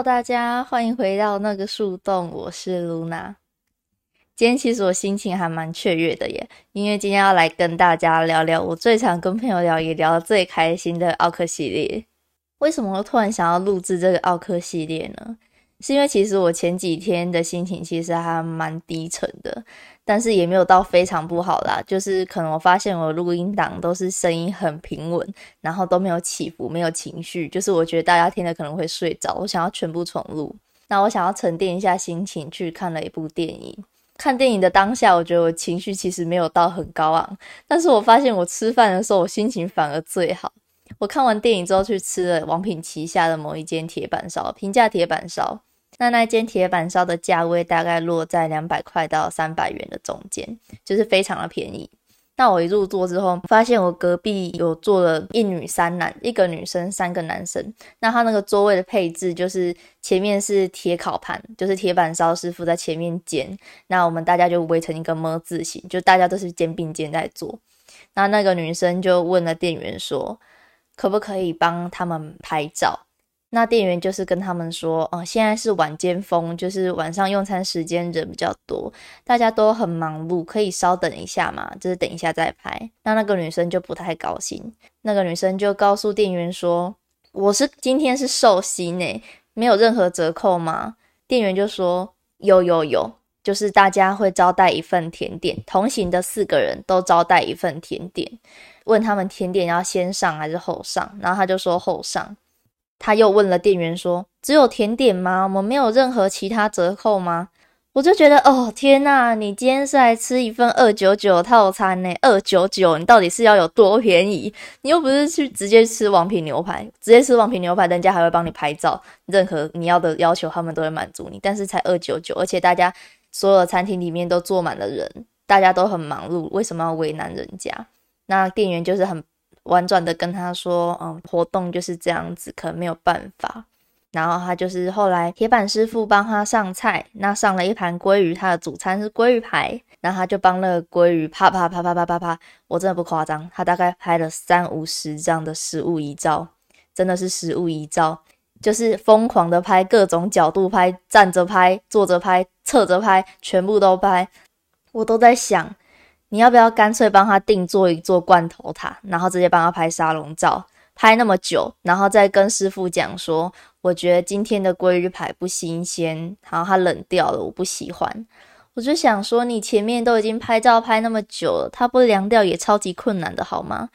大家欢迎回到那个树洞，我是露娜。今天其实我心情还蛮雀跃的耶，因为今天要来跟大家聊聊我最常跟朋友聊也聊得最开心的奥克系列。为什么突然想要录制这个奥克系列呢？是因为其实我前几天的心情其实还蛮低沉的，但是也没有到非常不好啦。就是可能我发现我录音档都是声音很平稳，然后都没有起伏，没有情绪。就是我觉得大家听了可能会睡着，我想要全部重录。那我想要沉淀一下心情，去看了一部电影。看电影的当下，我觉得我情绪其实没有到很高昂，但是我发现我吃饭的时候，我心情反而最好。我看完电影之后去吃了王品旗下的某一间铁板烧，平价铁板烧。那那间铁板烧的价位大概落在两百块到三百元的中间，就是非常的便宜。那我一入座之后，发现我隔壁有坐了一女三男，一个女生，三个男生。那他那个座位的配置就是前面是铁烤盘，就是铁板烧师傅在前面煎，那我们大家就围成一个么字形，就大家都是肩并肩在做。那那个女生就问了店员说，可不可以帮他们拍照？那店员就是跟他们说，哦，现在是晚间风，就是晚上用餐时间人比较多，大家都很忙碌，可以稍等一下嘛，就是等一下再拍。那那个女生就不太高兴，那个女生就告诉店员说，我是今天是寿星呢，没有任何折扣吗？店员就说，有有有，就是大家会招待一份甜点，同行的四个人都招待一份甜点，问他们甜点要先上还是后上，然后他就说后上。他又问了店员说：“只有甜点吗？我们没有任何其他折扣吗？”我就觉得，哦天呐，你今天是来吃一份二九九套餐呢？二九九，你到底是要有多便宜？你又不是去直接吃王品牛排，直接吃王品牛排，人家还会帮你拍照，任何你要的要求他们都会满足你。但是才二九九，而且大家所有餐厅里面都坐满了人，大家都很忙碌，为什么要为难人家？那店员就是很。婉转的跟他说：“嗯，活动就是这样子，可能没有办法。”然后他就是后来铁板师傅帮他上菜，那上了一盘鲑鱼，他的主餐是鲑鱼排，然后他就帮那个鲑鱼啪啪啪啪啪啪啪，我真的不夸张，他大概拍了三五十张的实物遗照，真的是实物遗照，就是疯狂的拍各种角度拍，站着拍、坐着拍、侧着拍，全部都拍，我都在想。你要不要干脆帮他定做一座罐头塔，然后直接帮他拍沙龙照，拍那么久，然后再跟师傅讲说，我觉得今天的鲑鱼排不新鲜，然后它冷掉了，我不喜欢。我就想说，你前面都已经拍照拍那么久了，它不凉掉也超级困难的好吗？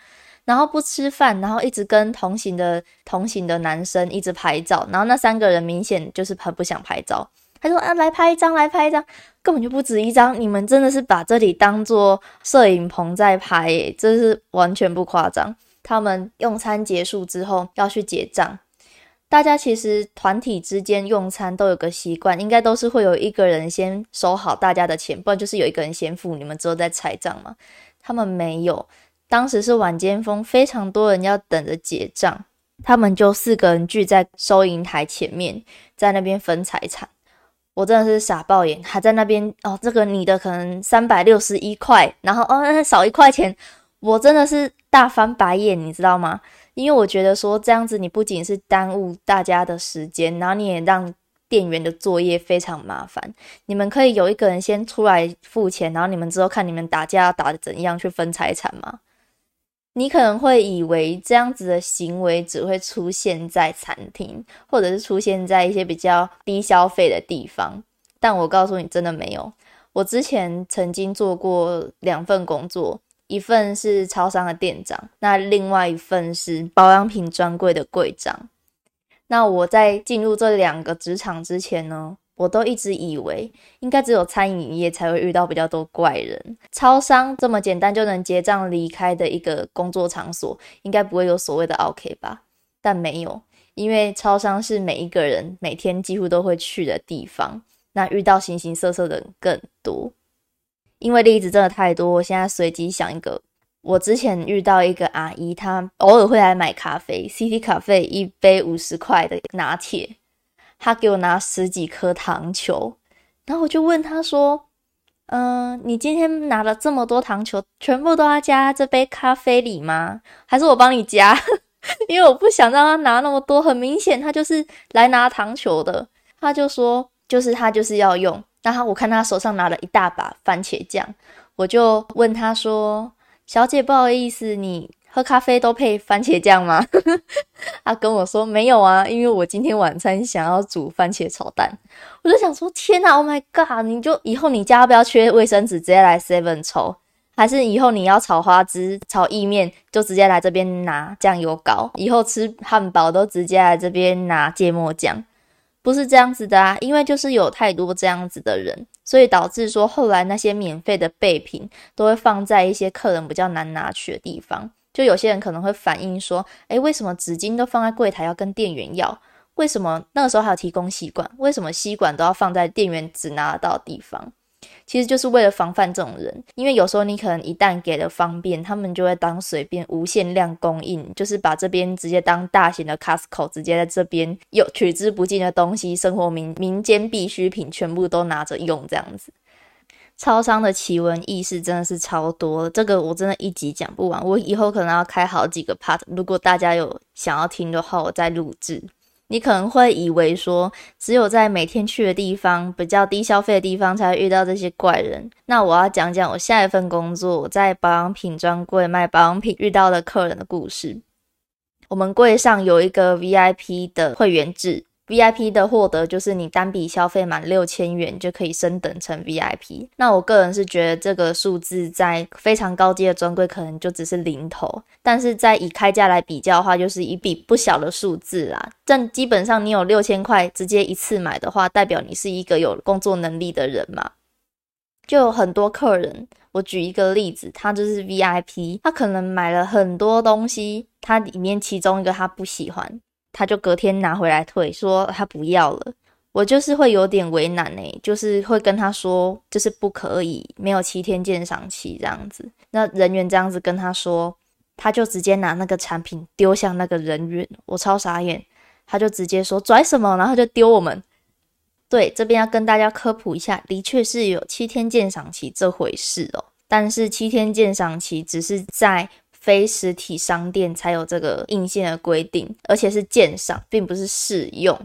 然后不吃饭，然后一直跟同行的同行的男生一直拍照，然后那三个人明显就是很不想拍照。他说：“啊，来拍一张，来拍一张，根本就不止一张。你们真的是把这里当做摄影棚在拍，诶，这是完全不夸张。他们用餐结束之后要去结账，大家其实团体之间用餐都有个习惯，应该都是会有一个人先收好大家的钱，不然就是有一个人先付，你们之后再拆账嘛。他们没有，当时是晚间风，非常多人要等着结账，他们就四个人聚在收银台前面，在那边分财产。”我真的是傻爆眼，还在那边哦，这个你的可能三百六十一块，然后哦少一块钱，我真的是大翻白眼，你知道吗？因为我觉得说这样子，你不仅是耽误大家的时间，然后你也让店员的作业非常麻烦。你们可以有一个人先出来付钱，然后你们之后看你们打架打的怎样去分财产吗？你可能会以为这样子的行为只会出现在餐厅，或者是出现在一些比较低消费的地方，但我告诉你，真的没有。我之前曾经做过两份工作，一份是超商的店长，那另外一份是保养品专柜的柜长。那我在进入这两个职场之前呢？我都一直以为，应该只有餐饮业才会遇到比较多怪人。超商这么简单就能结账离开的一个工作场所，应该不会有所谓的 OK 吧？但没有，因为超商是每一个人每天几乎都会去的地方，那遇到形形色色的人更多。因为例子真的太多，我现在随机想一个。我之前遇到一个阿姨，她偶尔会来买咖啡，CT 咖啡一杯五十块的拿铁。他给我拿十几颗糖球，然后我就问他说：“嗯，你今天拿了这么多糖球，全部都要加这杯咖啡里吗？还是我帮你加？” 因为我不想让他拿那么多，很明显他就是来拿糖球的。他就说，就是他就是要用。然后我看他手上拿了一大把番茄酱，我就问他说：“小姐，不好意思，你喝咖啡都配番茄酱吗？” 他跟我说：“没有啊，因为我今天晚餐想要煮番茄炒蛋。”我就想说：“天哪，Oh my god！你就以后你家不要缺卫生纸，直接来 Seven 抽。”还是以后你要炒花枝、炒意面，就直接来这边拿酱油膏。以后吃汉堡都直接来这边拿芥末酱，不是这样子的啊！因为就是有太多这样子的人，所以导致说后来那些免费的备品都会放在一些客人比较难拿取的地方。就有些人可能会反映说：“诶，为什么纸巾都放在柜台要跟店员要？为什么那个时候还有提供吸管？为什么吸管都要放在店员只拿得到的地方？”其实就是为了防范这种人，因为有时候你可能一旦给了方便，他们就会当随便无限量供应，就是把这边直接当大型的 Costco，直接在这边有取之不尽的东西，生活民民间必需品全部都拿着用这样子。超商的奇闻异事真的是超多，这个我真的一集讲不完，我以后可能要开好几个 part，如果大家有想要听的话，我再录制。你可能会以为说，只有在每天去的地方比较低消费的地方才会遇到这些怪人。那我要讲讲我下一份工作，我在保养品专柜卖保养品遇到的客人的故事。我们柜上有一个 VIP 的会员制。VIP 的获得就是你单笔消费满六千元就可以升等成 VIP。那我个人是觉得这个数字在非常高阶的专柜可能就只是零头，但是在以开价来比较的话，就是一笔不小的数字啦。但基本上你有六千块直接一次买的话，代表你是一个有工作能力的人嘛。就有很多客人，我举一个例子，他就是 VIP，他可能买了很多东西，他里面其中一个他不喜欢。他就隔天拿回来退，说他不要了。我就是会有点为难呢，就是会跟他说，就是不可以，没有七天鉴赏期这样子。那人员这样子跟他说，他就直接拿那个产品丢向那个人员，我超傻眼。他就直接说拽什么，然后就丢我们。对，这边要跟大家科普一下，的确是有七天鉴赏期这回事哦，但是七天鉴赏期只是在。非实体商店才有这个硬性的规定，而且是鉴赏，并不是试用。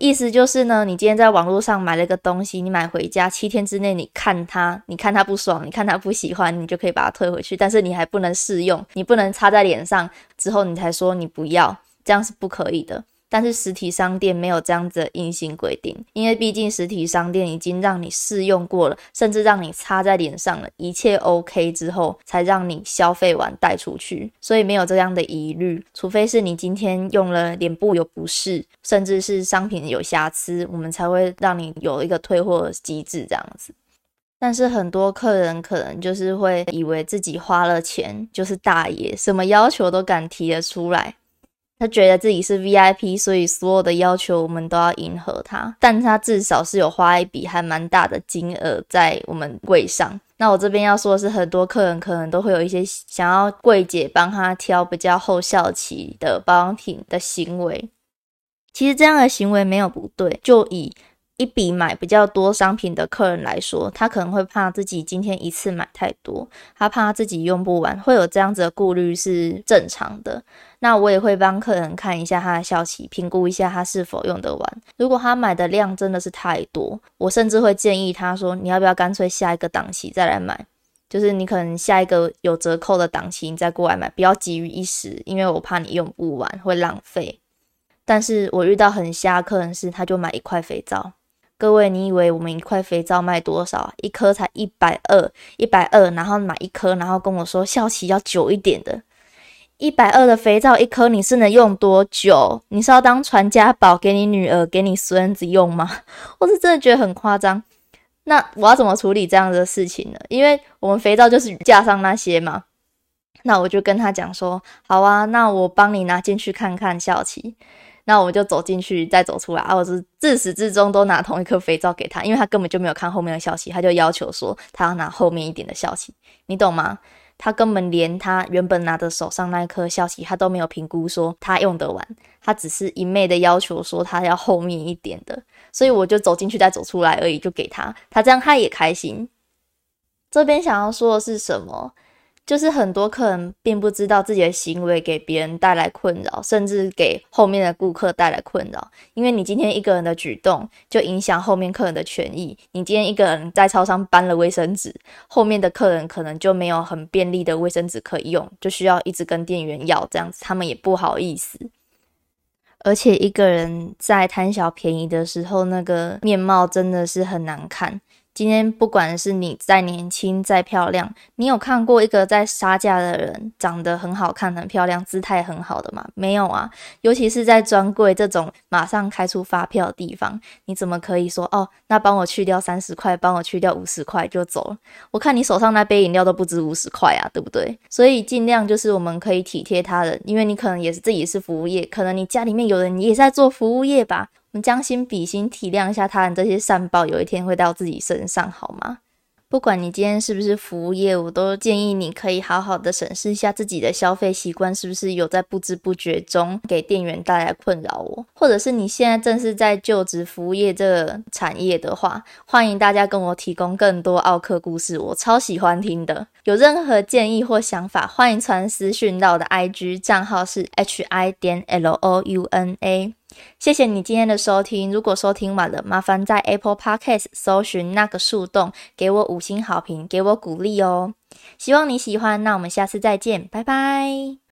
意思就是呢，你今天在网络上买了一个东西，你买回家七天之内，你看它，你看它不爽，你看它不喜欢，你就可以把它退回去。但是你还不能试用，你不能擦在脸上之后你才说你不要，这样是不可以的。但是实体商店没有这样子的硬性规定，因为毕竟实体商店已经让你试用过了，甚至让你擦在脸上了，一切 OK 之后才让你消费完带出去，所以没有这样的疑虑。除非是你今天用了脸部有不适，甚至是商品有瑕疵，我们才会让你有一个退货机制这样子。但是很多客人可能就是会以为自己花了钱就是大爷，什么要求都敢提得出来。他觉得自己是 VIP，所以所有的要求我们都要迎合他。但他至少是有花一笔还蛮大的金额在我们柜上。那我这边要说的是，很多客人可能都会有一些想要柜姐帮他挑比较后效期的保养品的行为。其实这样的行为没有不对，就以。一笔买比较多商品的客人来说，他可能会怕自己今天一次买太多，他怕自己用不完，会有这样子的顾虑是正常的。那我也会帮客人看一下他的效期，评估一下他是否用得完。如果他买的量真的是太多，我甚至会建议他说：“你要不要干脆下一个档期再来买？就是你可能下一个有折扣的档期你再过来买，不要急于一时，因为我怕你用不完会浪费。”但是我遇到很瞎客人是，他就买一块肥皂。各位，你以为我们一块肥皂卖多少？一颗才一百二，一百二，然后买一颗，然后跟我说效期要久一点的。一百二的肥皂一颗，你是能用多久？你是要当传家宝给你女儿、给你孙子用吗？我是真的觉得很夸张。那我要怎么处理这样的事情呢？因为我们肥皂就是架上那些嘛。那我就跟他讲说，好啊，那我帮你拿进去看看效期。那我就走进去，再走出来，啊！我是自始至终都拿同一颗肥皂给他，因为他根本就没有看后面的消息，他就要求说他要拿后面一点的消息，你懂吗？他根本连他原本拿着手上那一颗消息，他都没有评估说他用得完，他只是一昧的要求说他要后面一点的，所以我就走进去再走出来而已，就给他，他这样他也开心。这边想要说的是什么？就是很多客人并不知道自己的行为给别人带来困扰，甚至给后面的顾客带来困扰。因为你今天一个人的举动，就影响后面客人的权益。你今天一个人在超商搬了卫生纸，后面的客人可能就没有很便利的卫生纸可以用，就需要一直跟店员要，这样子他们也不好意思。而且一个人在贪小便宜的时候，那个面貌真的是很难看。今天不管是你再年轻再漂亮，你有看过一个在杀价的人长得很好看、很漂亮、姿态很好的吗？没有啊。尤其是在专柜这种马上开出发票的地方，你怎么可以说哦？那帮我去掉三十块，帮我去掉五十块就走了？我看你手上那杯饮料都不止五十块啊，对不对？所以尽量就是我们可以体贴他人，因为你可能也是自己是服务业，可能你家里面有人也在做服务业吧。将心比心，体谅一下他人，这些善报有一天会到自己身上，好吗？不管你今天是不是服务业，我都建议你可以好好的审视一下自己的消费习惯，是不是有在不知不觉中 给店员带来困扰我，或者是你现在正是在就职服务业这个产业的话，欢迎大家跟我提供更多奥克故事，我超喜欢听的。有任何建议或想法，欢迎传私讯到我的 IG 账号是 h i 点 l o u n a。谢谢你今天的收听。如果收听完了，麻烦在 Apple Podcast 搜寻那个树洞，给我五星好评，给我鼓励哦。希望你喜欢，那我们下次再见，拜拜。